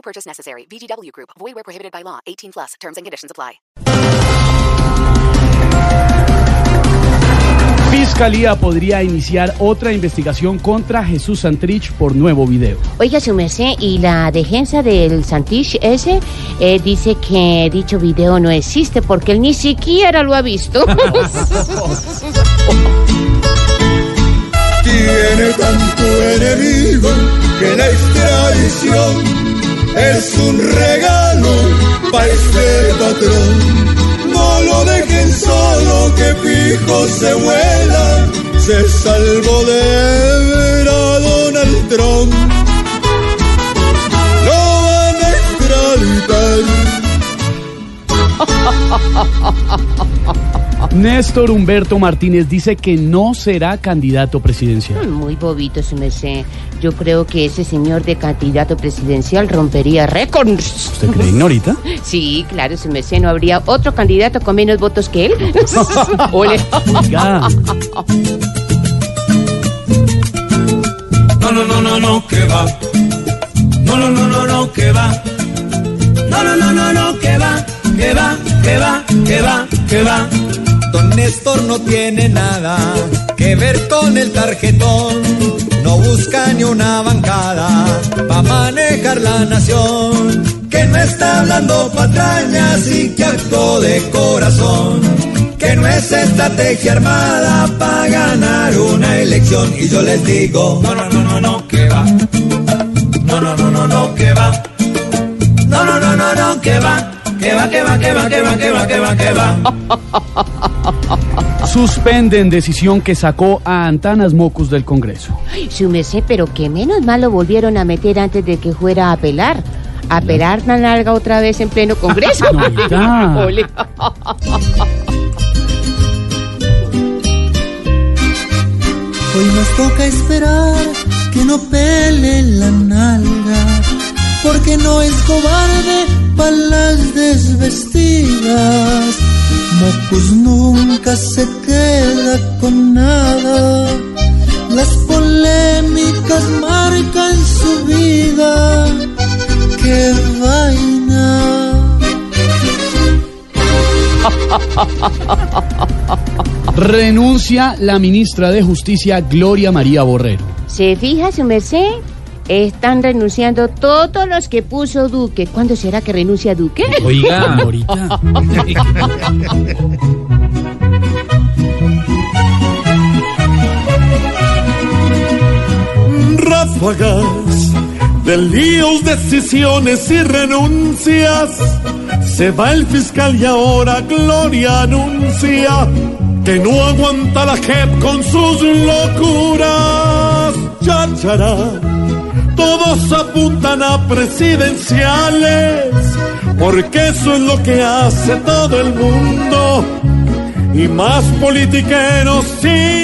No purchase necessary. VGW Group. Void where prohibited by law. 18 plus. Terms and conditions apply. Fiscalía podría iniciar otra investigación contra Jesús Santrich por nuevo video. Oiga, su merced, y la defensa del Santich ese eh, dice que dicho video no existe porque él ni siquiera lo ha visto. Tiene tanto enemigo que la extradición es un regalo para este patrón. No lo dejen solo que fijo se vuela. Se salvó de ver a Donald Trump. Néstor Humberto Martínez dice que no será candidato presidencial. Muy bobito, su merced. Yo creo que ese señor de candidato presidencial rompería récords. ¿Usted cree, Ignorita? Sí, claro, su merced. ¿No habría otro candidato con menos votos que él? Ole. Oiga, No, no, no, no, no, que va. No, no, no, no, no, que va. No, no, no, no, no, que va, que va, que va, que va, que va. Don Néstor no tiene nada que ver con el tarjetón. No busca ni una bancada para manejar la nación. Que no está hablando patrañas y que actuó de corazón. Que no es estrategia armada para ganar una elección. Y yo les digo, no, no, no, no, no, que va. No, no, no, no, no, que va. No, no, no, no, no, que va. Que va, que va, que va, que va, que va, que va, que va. suspenden decisión que sacó a Antanas Mocus del Congreso. Su merced, pero que menos mal lo volvieron a meter antes de que fuera a apelar. Apelar la nalga otra vez en pleno Congreso. Ole. Hoy nos toca esperar que no pele la nalga, porque no es cobarde para las desvestidas. Mocus nunca se queda con nada, las polémicas marcan su vida. ¡Qué vaina! Renuncia la ministra de Justicia Gloria María Borrero. ¿Se fija, su merced? Están renunciando todos los que puso Duque. ¿Cuándo será que renuncia Duque? Oiga, ahorita. ráfagas de líos, decisiones y renuncias. Se va el fiscal y ahora Gloria anuncia que no aguanta la JEP con sus locuras. Cháchara, todos apuntan a presidenciales, porque eso es lo que hace todo el mundo. Y más politiqueros modales.